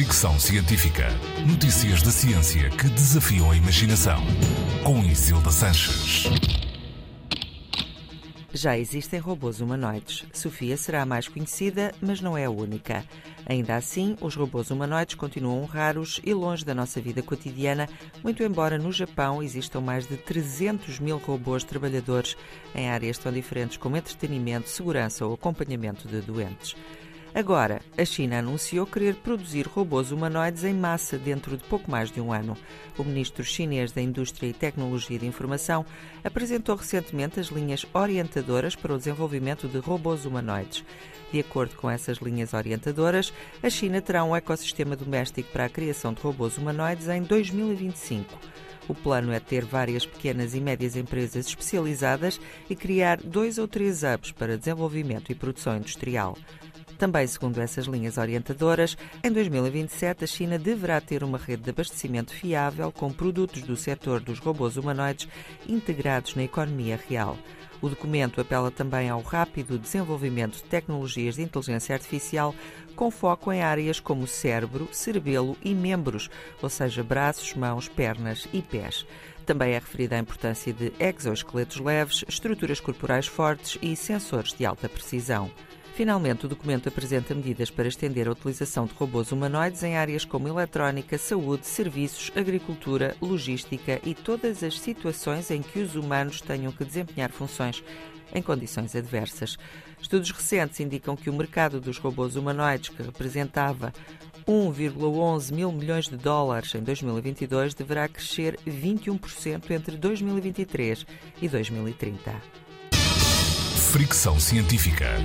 Fricção Científica. Notícias da ciência que desafiam a imaginação. Com Isilda Sanches. Já existem robôs humanoides. Sofia será a mais conhecida, mas não é a única. Ainda assim, os robôs humanoides continuam raros e longe da nossa vida cotidiana, muito embora no Japão existam mais de 300 mil robôs trabalhadores em áreas tão diferentes como entretenimento, segurança ou acompanhamento de doentes. Agora, a China anunciou querer produzir robôs humanoides em massa dentro de pouco mais de um ano. O ministro chinês da Indústria e Tecnologia de Informação apresentou recentemente as linhas orientadoras para o desenvolvimento de robôs humanoides. De acordo com essas linhas orientadoras, a China terá um ecossistema doméstico para a criação de robôs humanoides em 2025. O plano é ter várias pequenas e médias empresas especializadas e criar dois ou três hubs para desenvolvimento e produção industrial. Também segundo essas linhas orientadoras, em 2027 a China deverá ter uma rede de abastecimento fiável com produtos do setor dos robôs humanoides integrados na economia real. O documento apela também ao rápido desenvolvimento de tecnologias de inteligência artificial com foco em áreas como cérebro, cerebelo e membros, ou seja, braços, mãos, pernas e pés. Também é referida a importância de exoesqueletos leves, estruturas corporais fortes e sensores de alta precisão. Finalmente, o documento apresenta medidas para estender a utilização de robôs humanoides em áreas como eletrónica, saúde, serviços, agricultura, logística e todas as situações em que os humanos tenham que desempenhar funções em condições adversas. Estudos recentes indicam que o mercado dos robôs humanoides, que representava 1,11 mil milhões de dólares em 2022, deverá crescer 21% entre 2023 e 2030. Fricção Científica.